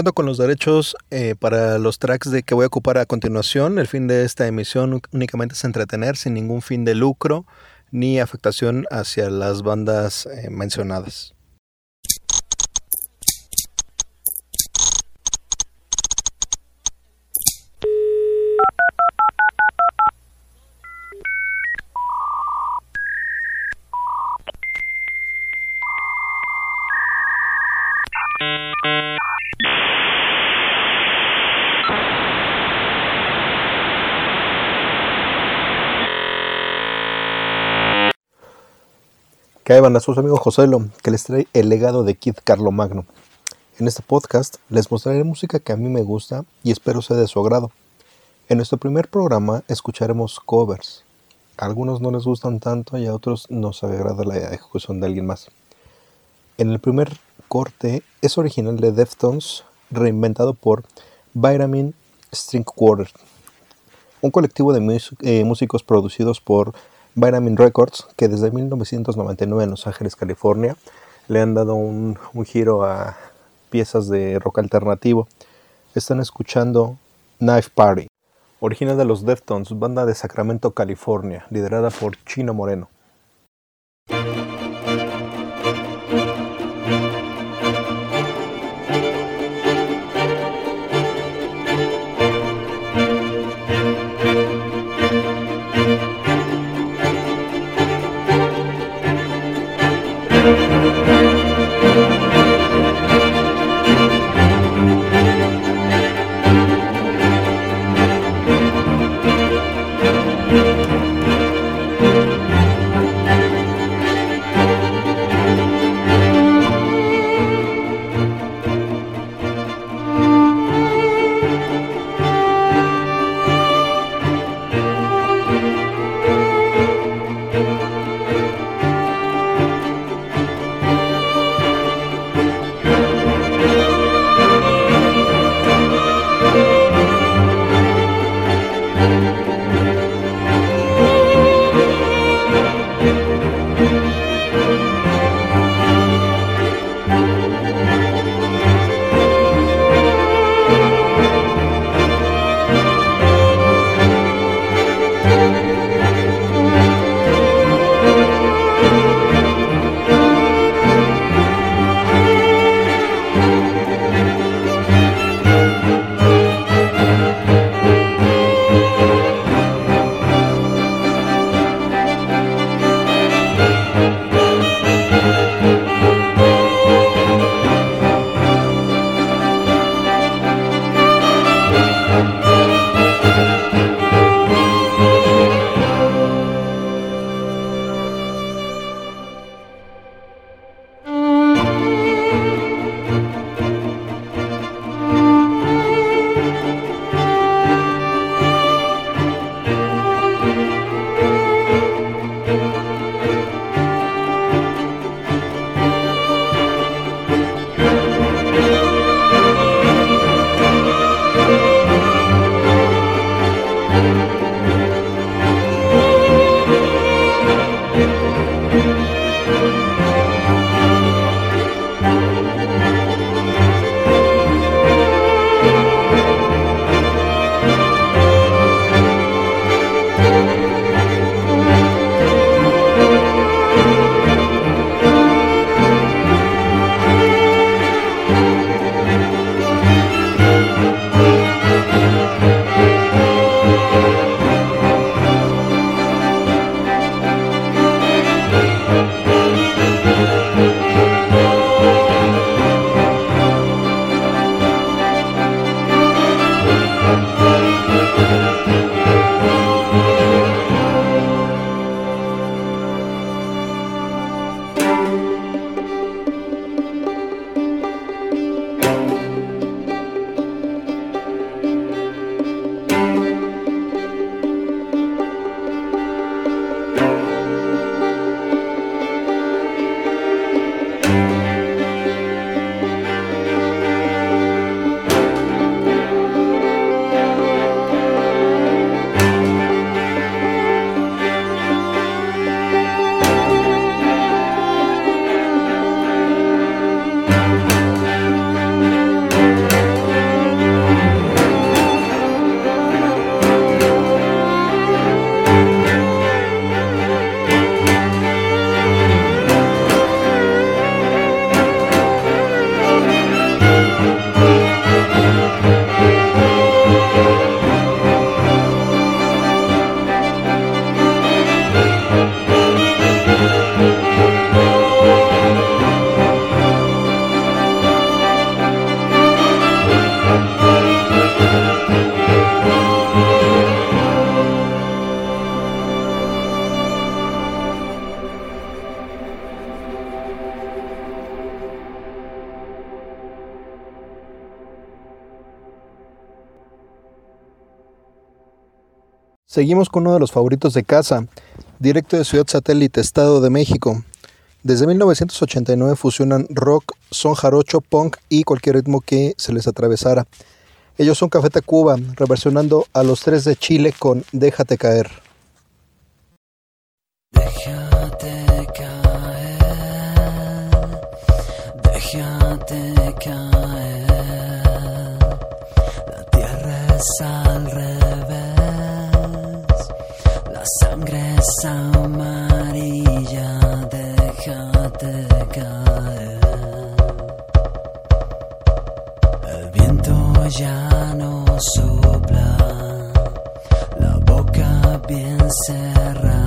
Cuento con los derechos eh, para los tracks de que voy a ocupar a continuación. El fin de esta emisión únicamente es entretener sin ningún fin de lucro ni afectación hacia las bandas eh, mencionadas. ¿Qué hay, banda? Su amigo Joselo, que les trae el legado de Kid Carlo Magno. En este podcast les mostraré música que a mí me gusta y espero sea de su agrado. En nuestro primer programa escucharemos covers. A algunos no les gustan tanto y a otros nos agrada la ejecución de alguien más. En el primer corte es original de Deftones, reinventado por Vitamin String Quarter, un colectivo de eh, músicos producidos por Vitamin Records, que desde 1999 en Los Ángeles, California, le han dado un, giro a piezas de rock alternativo. Están escuchando Knife Party, original de los Deftones, banda de Sacramento, California, liderada por Chino Moreno. Seguimos con uno de los favoritos de casa, directo de Ciudad Satélite, Estado de México. Desde 1989 fusionan rock, son jarocho, punk y cualquier ritmo que se les atravesara. Ellos son Café Tacuba, reversionando a los tres de Chile con Déjate caer. Déjate caer, déjate caer. Ya no sopla, la boca bien cerrada.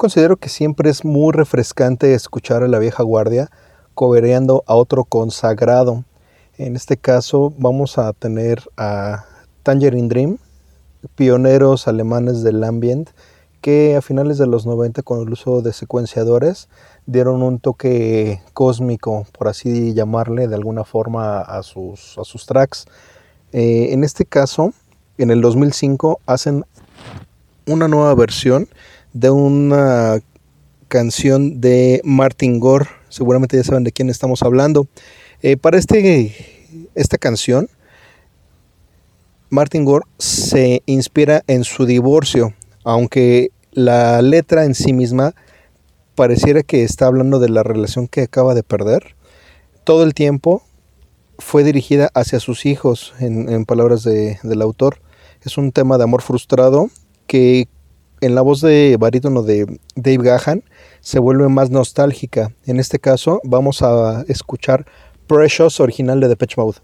Considero que siempre es muy refrescante escuchar a la vieja guardia cobereando a otro consagrado. En este caso vamos a tener a Tangerine Dream, pioneros alemanes del ambient, que a finales de los 90 con el uso de secuenciadores dieron un toque cósmico, por así llamarle de alguna forma a sus, tracks. Eh, en este caso, en el 2005 hacen una nueva versión de una canción de Martin Gore. Seguramente ya saben de quién estamos hablando. Eh, para este, esta canción, Martin Gore se inspira en su divorcio, aunque la letra en sí misma pareciera que está hablando de la relación que acaba de perder. Todo el tiempo fue dirigida hacia sus hijos, en, palabras del autor. Es un tema de amor frustrado que en la voz de barítono de Dave Gahan se vuelve más nostálgica. En este caso vamos a escuchar Precious original de Depeche Mode.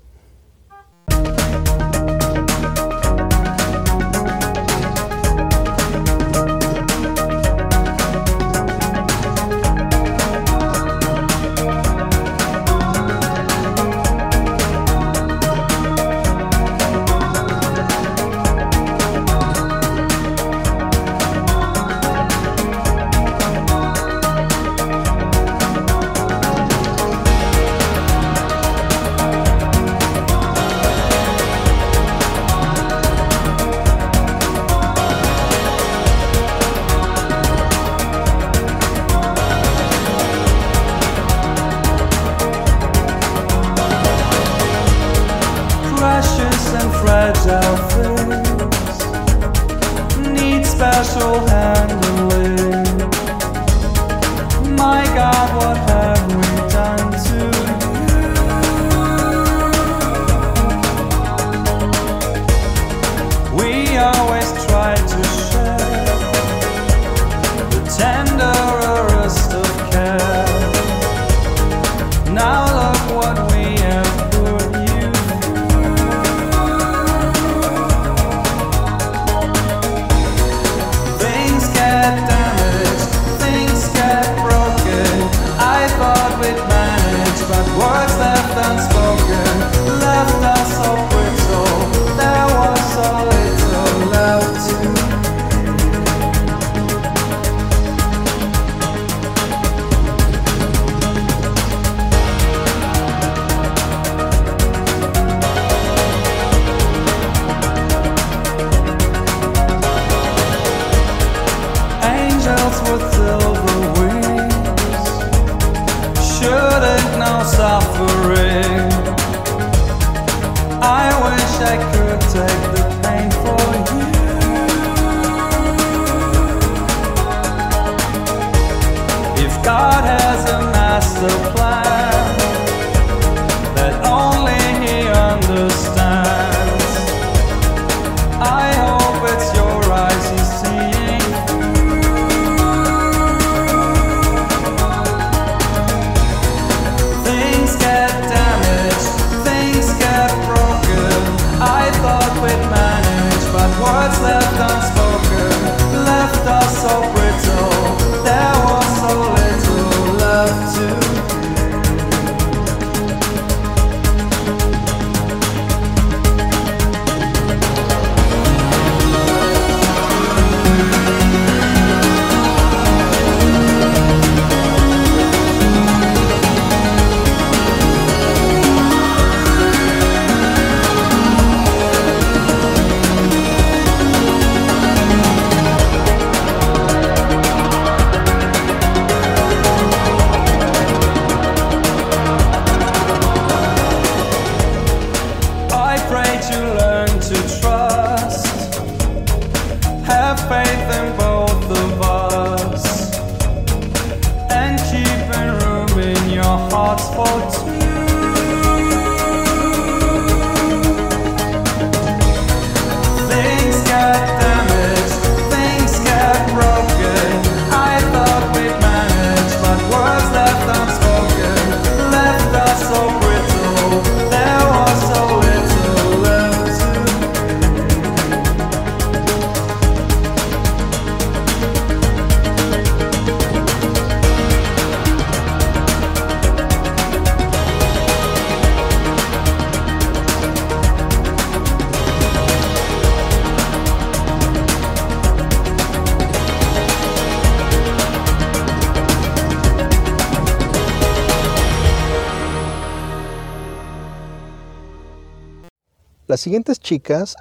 Las siguientes chicas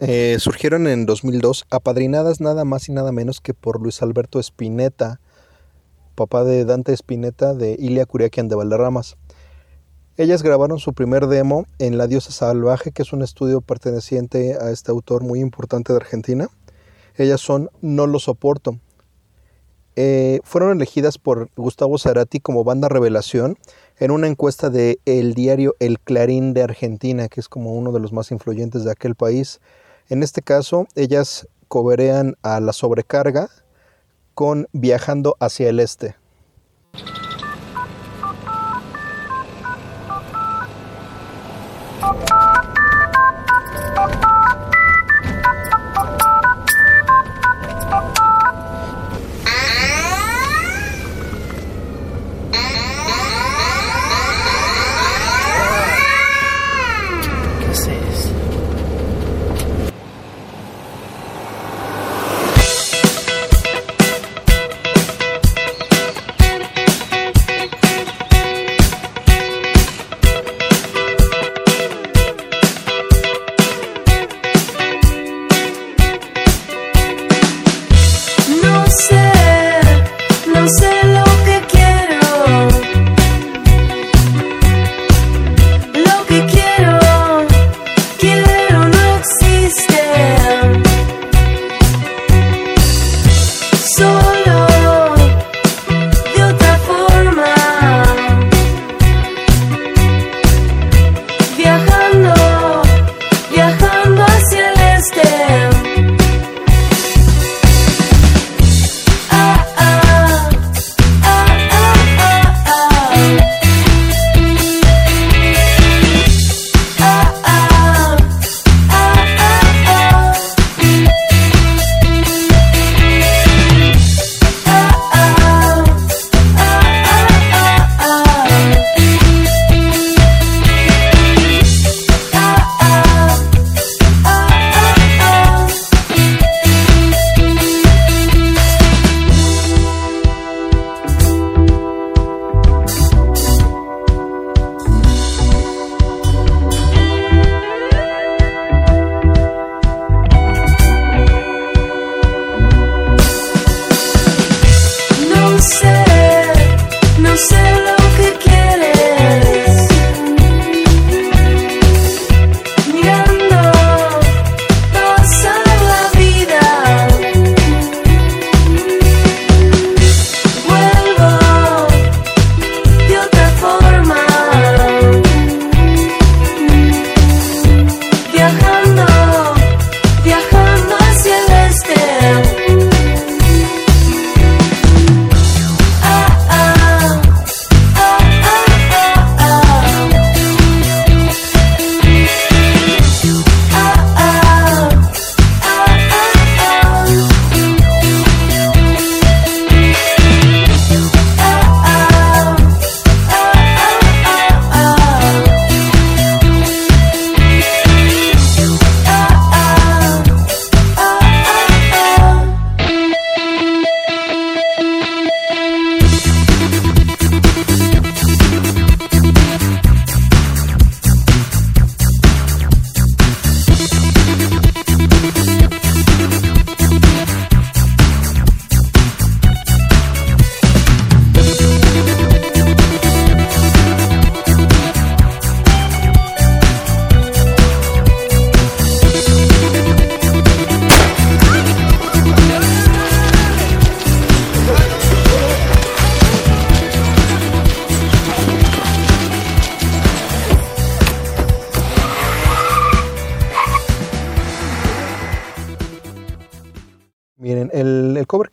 eh, surgieron en 2002, apadrinadas nada más y nada menos que por Luis Alberto Spinetta, papá de Dante Spinetta de Ilia Curiaquian de Valderramas. Ellas grabaron su primer demo en La Diosa Salvaje, que es un estudio perteneciente a este autor muy importante de Argentina. Ellas son No lo soporto. Eh, fueron elegidas por Gustavo Cerati como banda revelación en una encuesta de el diario El Clarín de Argentina, que es como uno de los más influyentes de aquel país. En este caso, ellas coberean a la sobrecarga con Viajando hacia el Este.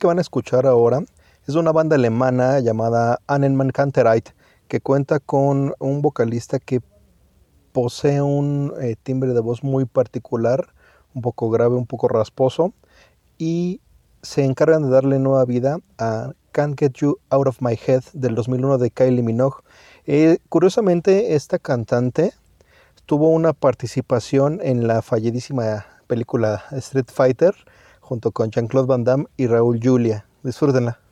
Van a escuchar ahora es una banda alemana llamada Annenmann Kantereit, que cuenta con un vocalista que posee un eh, timbre de voz muy particular, un poco grave, un poco rasposo, y se encargan de darle nueva vida a Can't Get You Out of My Head del 2001 de Kylie Minogue. Eh, curiosamente, esta cantante tuvo una participación en la falledísima película Street Fighter junto con Jean-Claude Van Damme y Raúl Julia. Disfrútenla.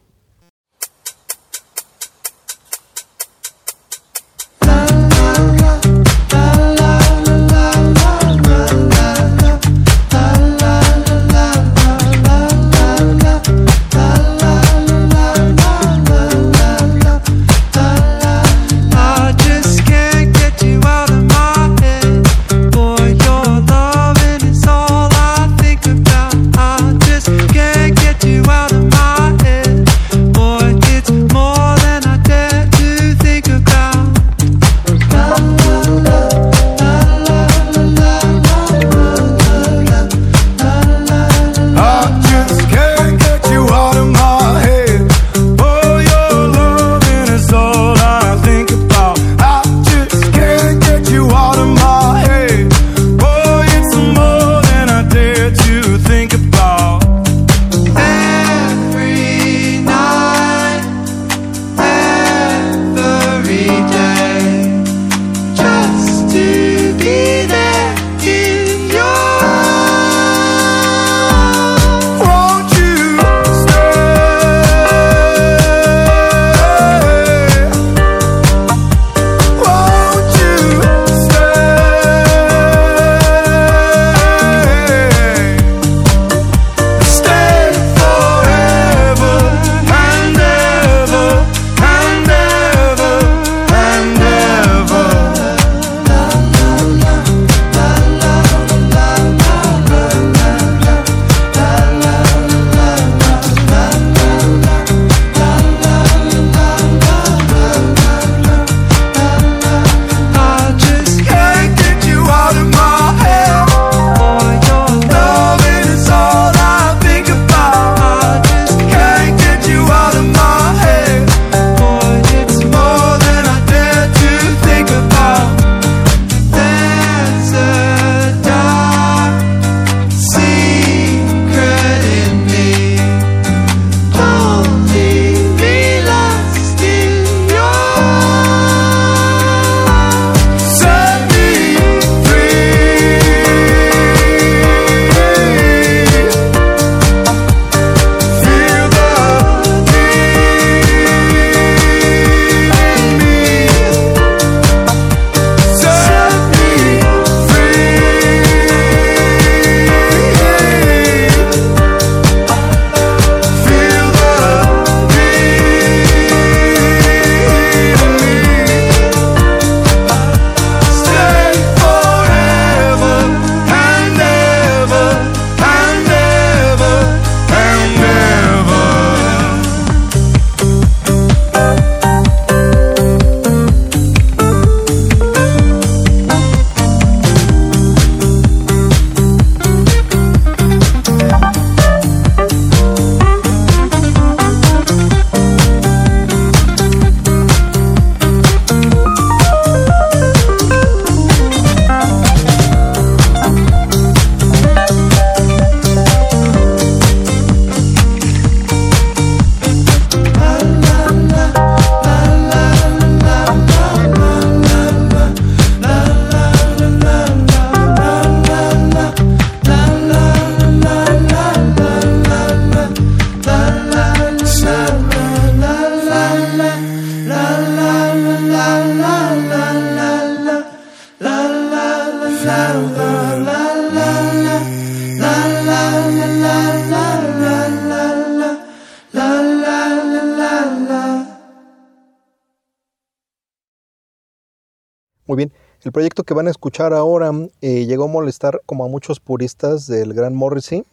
Que van a escuchar ahora eh, llegó a molestar como a muchos puristas del gran Morrissey.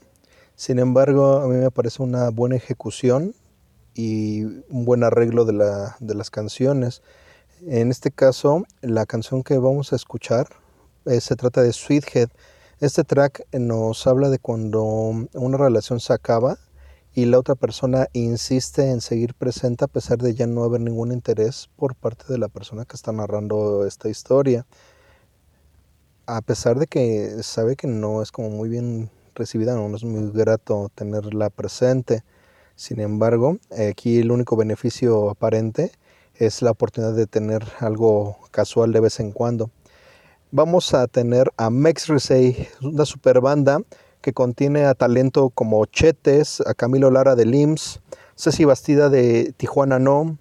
Sin embargo, a mí me parece una buena ejecución y un buen arreglo de, la- de las canciones. En este caso, la canción que vamos a escuchar eh, se trata de Sweethead. Este track nos habla de cuando una relación se acaba y la otra persona insiste en seguir presente a pesar de ya no haber ningún interés por parte de la persona que está narrando esta historia. A pesar de que sabe que no es como muy bien recibida, no es muy grato tenerla presente. Sin embargo, aquí el único beneficio aparente es la oportunidad de tener algo casual de vez en cuando. Vamos a tener a Mex Risey, una super banda que contiene a talento como Chetes, a Camilo Lara de LIMS, Ceci Bastida de Tijuana No,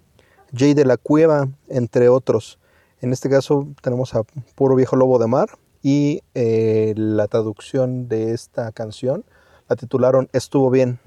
Jay de la Cueva, entre otros. En este caso tenemos a Puro Viejo Lobo de Mar y eh, la traducción de esta canción la titularon Estuvo bien.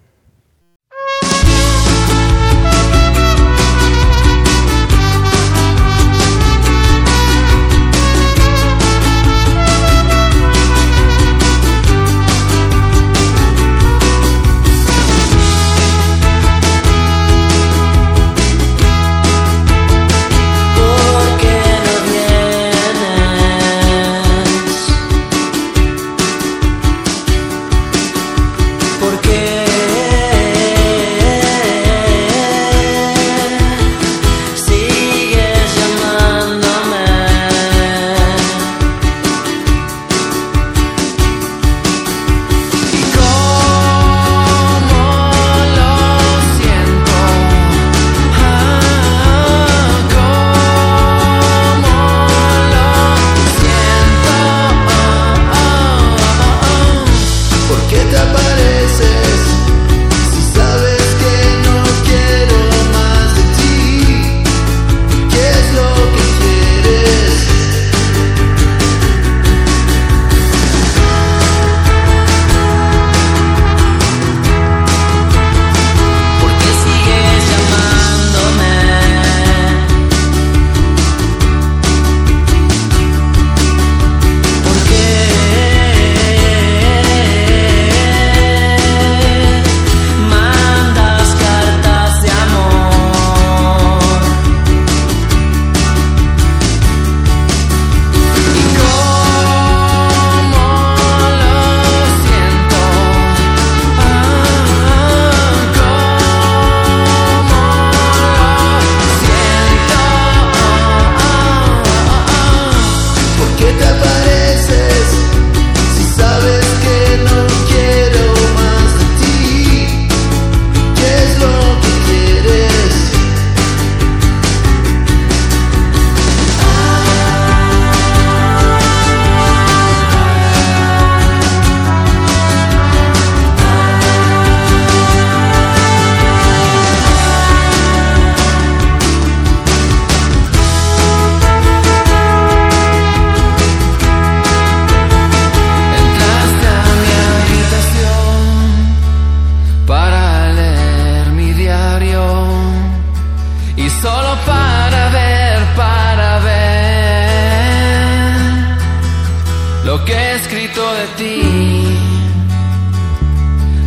Ti,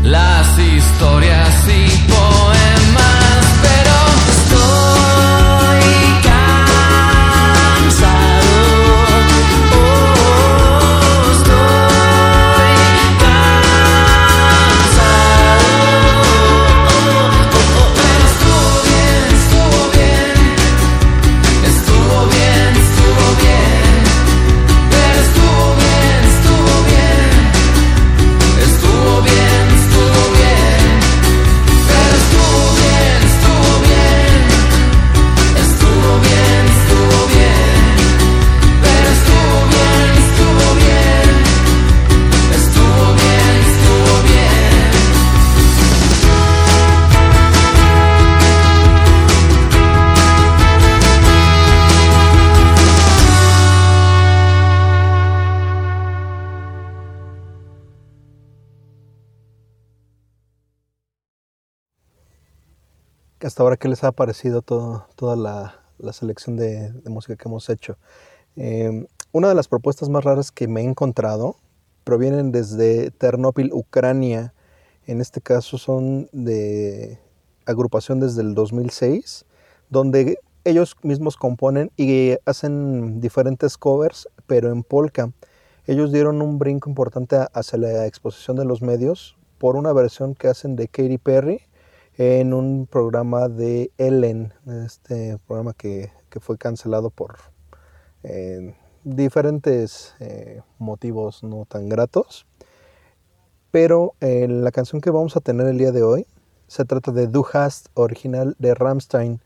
las historias y hasta ahora, ¿qué les ha parecido todo, toda la, la selección de, música que hemos hecho? Eh, una de las propuestas más raras que me he encontrado provienen desde Ternópil, Ucrania. En este caso son de agrupación desde el 2006, donde ellos mismos componen y hacen diferentes covers, pero en polka. Ellos dieron un brinco importante hacia la exposición de los medios por una versión que hacen de Katy Perry en un programa de Ellen, este programa que, que fue cancelado por eh, diferentes eh, motivos no tan gratos. Pero eh, la canción que vamos a tener el día de hoy se trata de Du hast, original de Rammstein.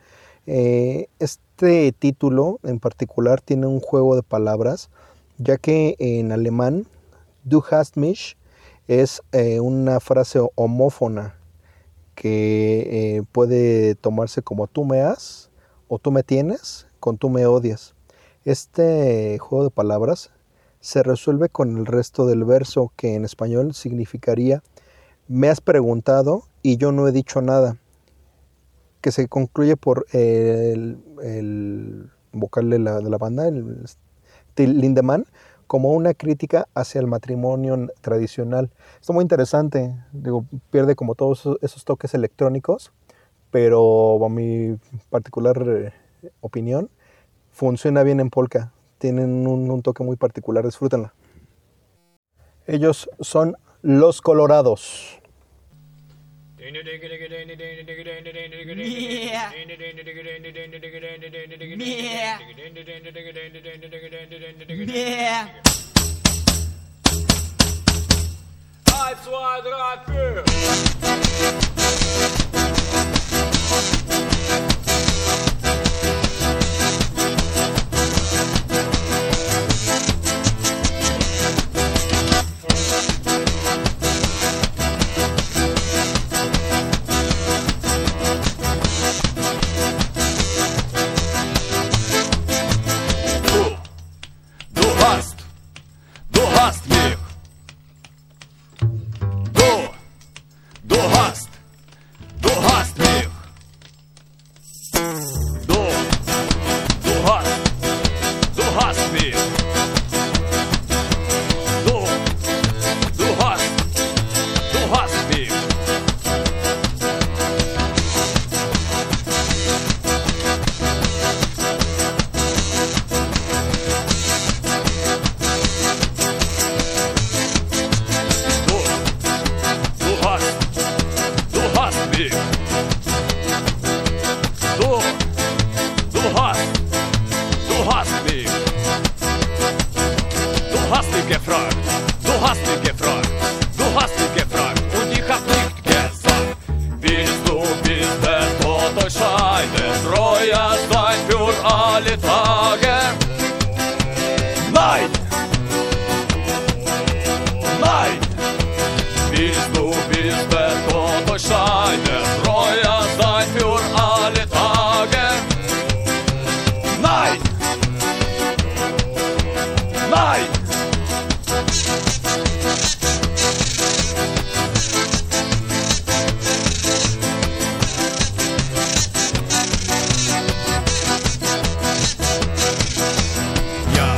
Este título en particular tiene un juego de palabras, ya que en alemán Du hast mich es una frase homófona que eh, puede tomarse como tú me has o tú me tienes con tú me odias. Este juego de palabras se resuelve con el resto del verso que en español significaría me has preguntado y yo no he dicho nada, que se concluye por el, el vocal de la, de la banda, el Till Lindemann, como una crítica hacia el matrimonio tradicional. Está muy interesante, digo, pierde como todos esos, toques electrónicos, pero a mi particular eh, opinión, funciona bien en polka. Tienen un, un toque muy particular, disfrútenla. Ellos son los colorados. Yeah. Drei, vier. Nein! Я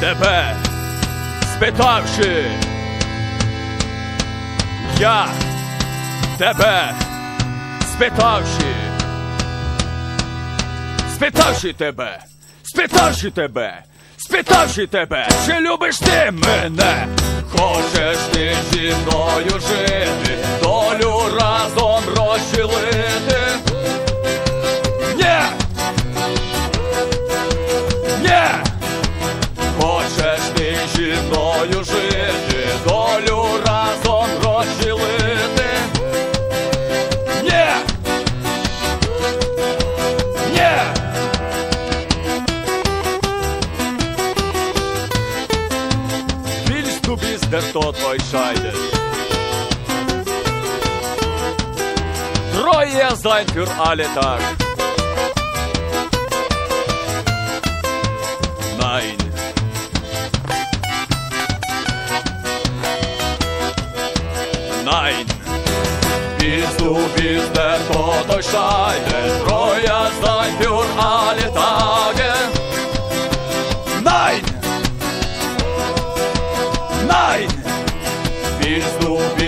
тебе спитавши, я тебе спитавши, спитавши тебе, спитавши тебе, спитавши тебе, чи любиш ти мене? Хочеш ти зі мною жити, долю разом розчілити? Ні! Ні! Хочеш ти зі мною жити, долю Neuscheiden. Treu erst ein für alle Tag. Nein. Nein. Bist du bist der Tod Neuscheiden. Treu erst ein für alle Tage. do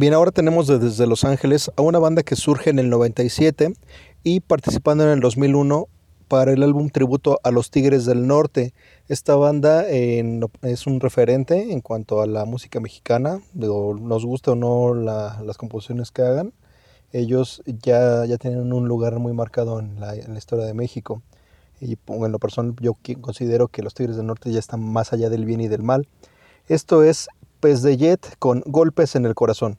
Bien, ahora tenemos de- desde Los Ángeles a una banda que surge en el 97 y participando en el 2001 para el álbum tributo a los Tigres del Norte. Esta banda es un referente en cuanto a la música mexicana, nos gusta o no la- las composiciones que hagan. Ellos ya, ya tienen un lugar muy marcado en la, historia de México. Y en lo personal yo considero que los Tigres del Norte ya están más allá del bien y del mal. Esto es Pez de Jet con golpes en el corazón.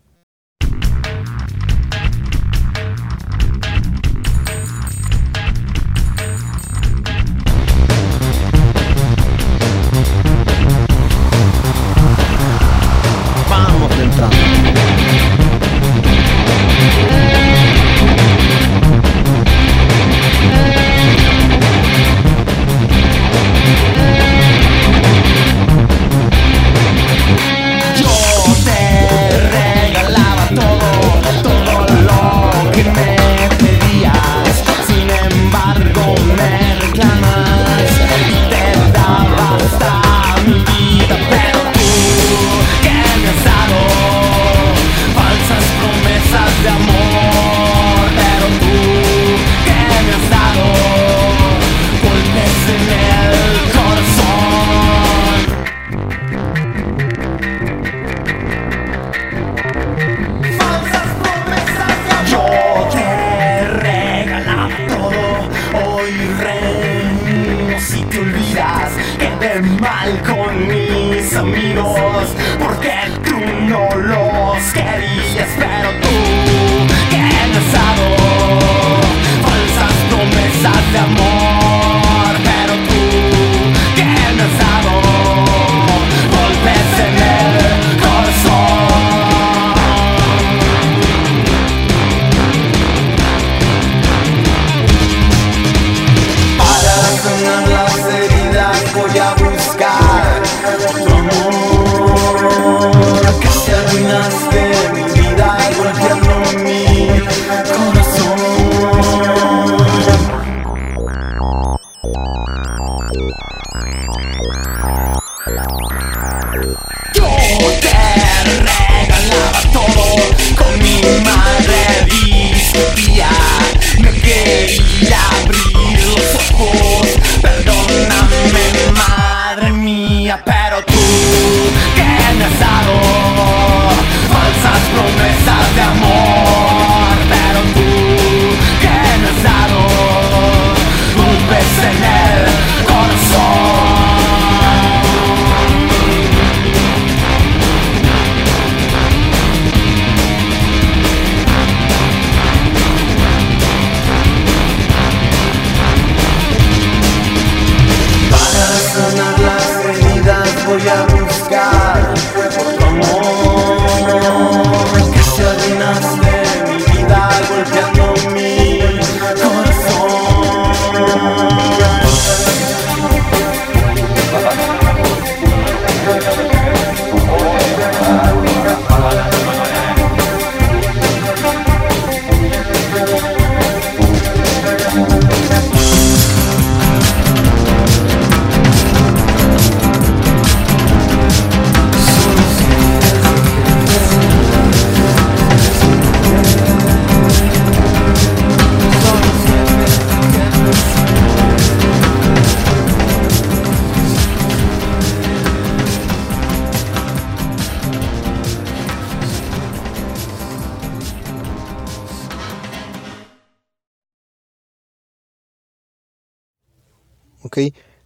no man.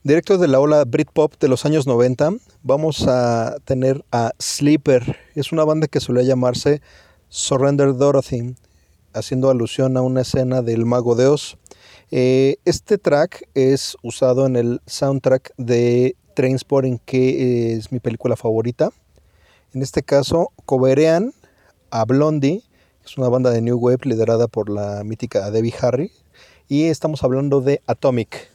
Directo de la ola Britpop de los años 90, vamos a tener a Sleeper. Es una banda que solía llamarse Surrender Dorothy, haciendo alusión a una escena del Mago de Oz. Eh, este track es usado en el soundtrack de Trainspotting, que es mi película favorita. En este caso, coverean a Blondie, que es una banda de New Wave liderada por la mítica Debbie Harry. Y estamos hablando de Atomic.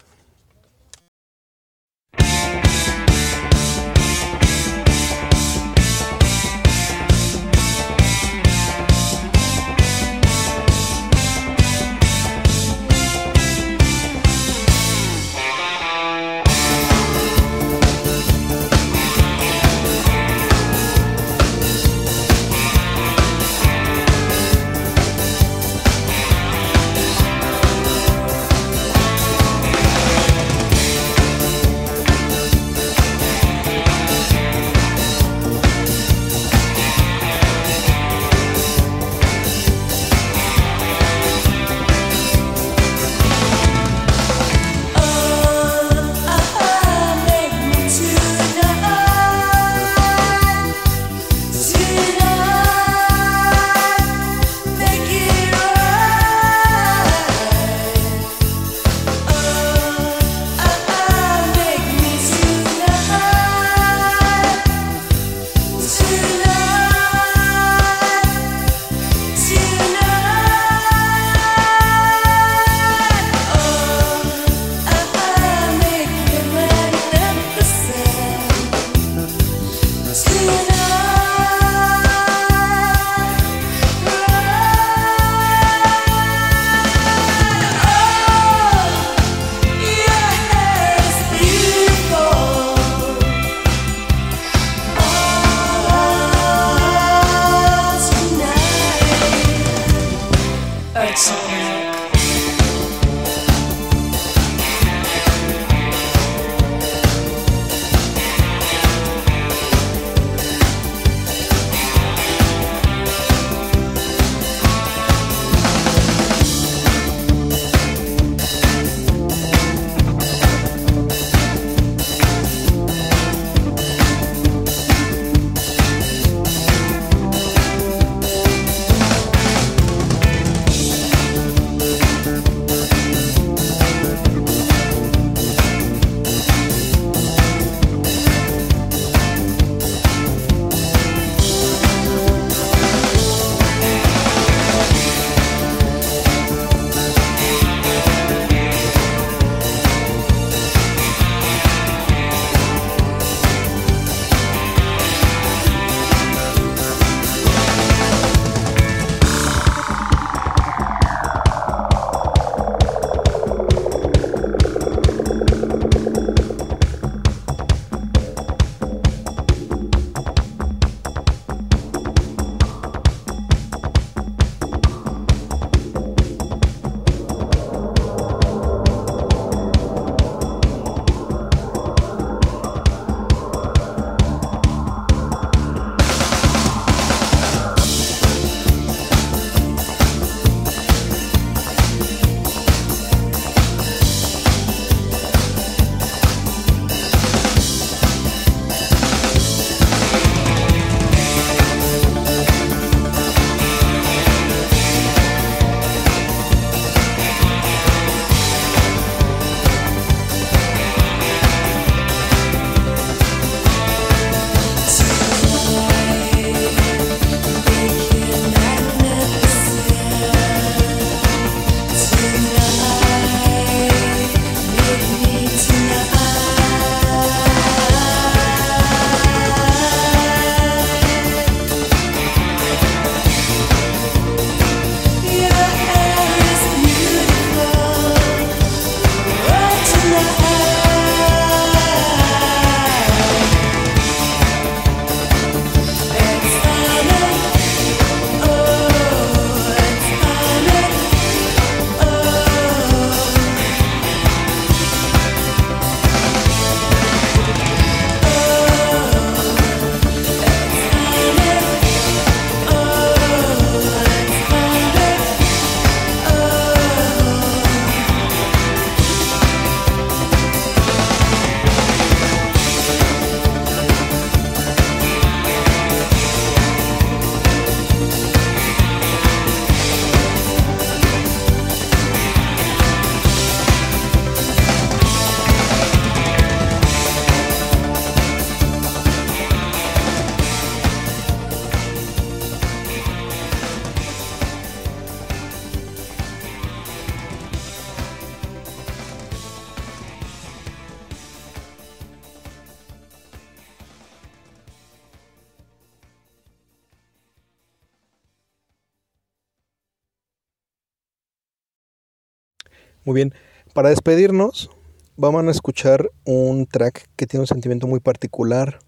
Muy bien, para despedirnos vamos a escuchar un track que tiene un sentimiento muy particular,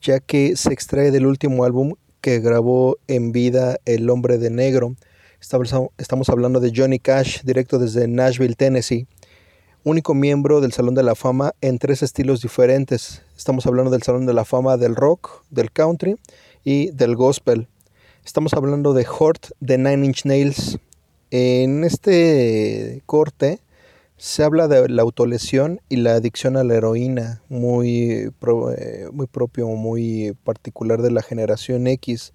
ya que se extrae del último álbum que grabó en vida El Hombre de Negro. Estamos hablando de Johnny Cash, directo desde Nashville, Tennessee, único miembro del Salón de la Fama en tres estilos diferentes. Estamos hablando del Salón de la Fama del rock, del country y del gospel. Estamos hablando de Hort de Nine Inch Nails. En este corte se habla de la autolesión y la adicción a la heroína, muy, eh, muy propio, muy particular de la generación X,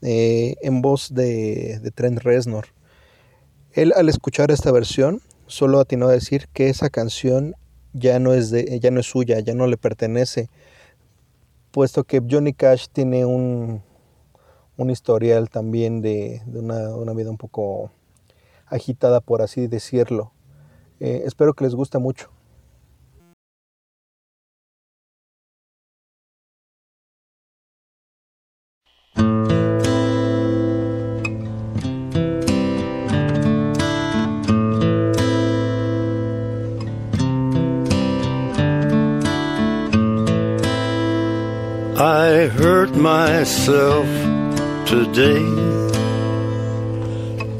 eh, en voz de, de Trent Reznor. Él al escuchar esta versión solo atinó a decir que esa canción ya no es, de, ya no es suya, ya no le pertenece, puesto que Johnny Cash tiene un, un historial también de, de una, una vida un poco agitada, por así decirlo. Eh, espero que les guste mucho. I hurt myself today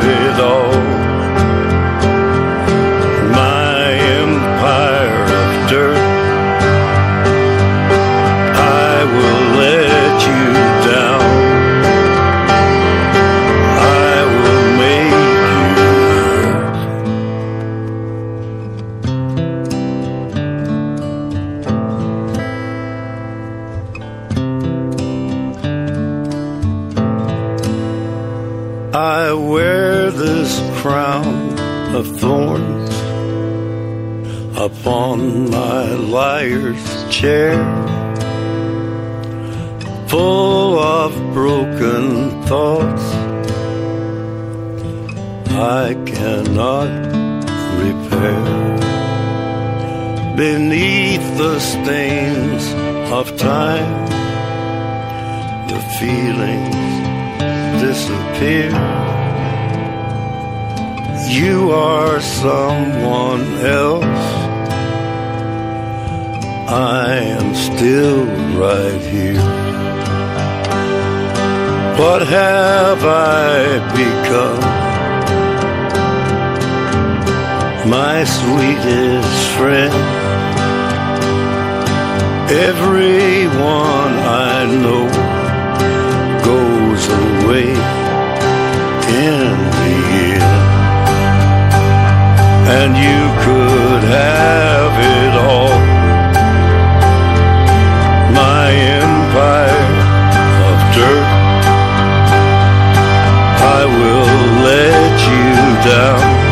life all. Will let you down.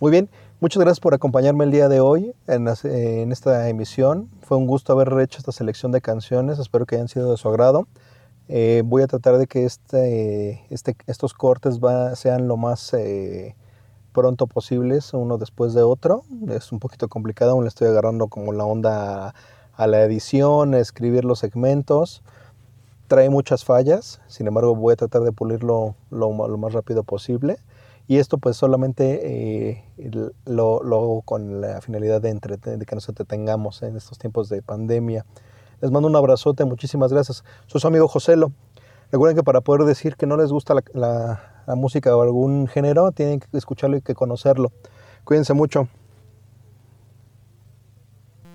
Muy bien, Muchas gracias por acompañarme el día de hoy en, esta emisión. Fue un gusto haber hecho esta selección de canciones. Espero que hayan sido de su agrado. Eh, voy a tratar de que este, este, estos cortes sean lo más eh, pronto posibles, uno después de otro. Es un poquito complicado, aún le estoy agarrando como la onda a, la edición, a escribir los segmentos. Trae muchas fallas, sin embargo voy a tratar de pulirlo lo más rápido posible. Y esto pues solamente eh, lo, hago con la finalidad de, de que nos entretengamos en estos tiempos de pandemia. Les mando un abrazote, muchísimas gracias. Soy su amigo Joselo. Recuerden que para poder decir que no les gusta la, la- la música o algún género, tienen que escucharlo y que conocerlo. Cuídense mucho.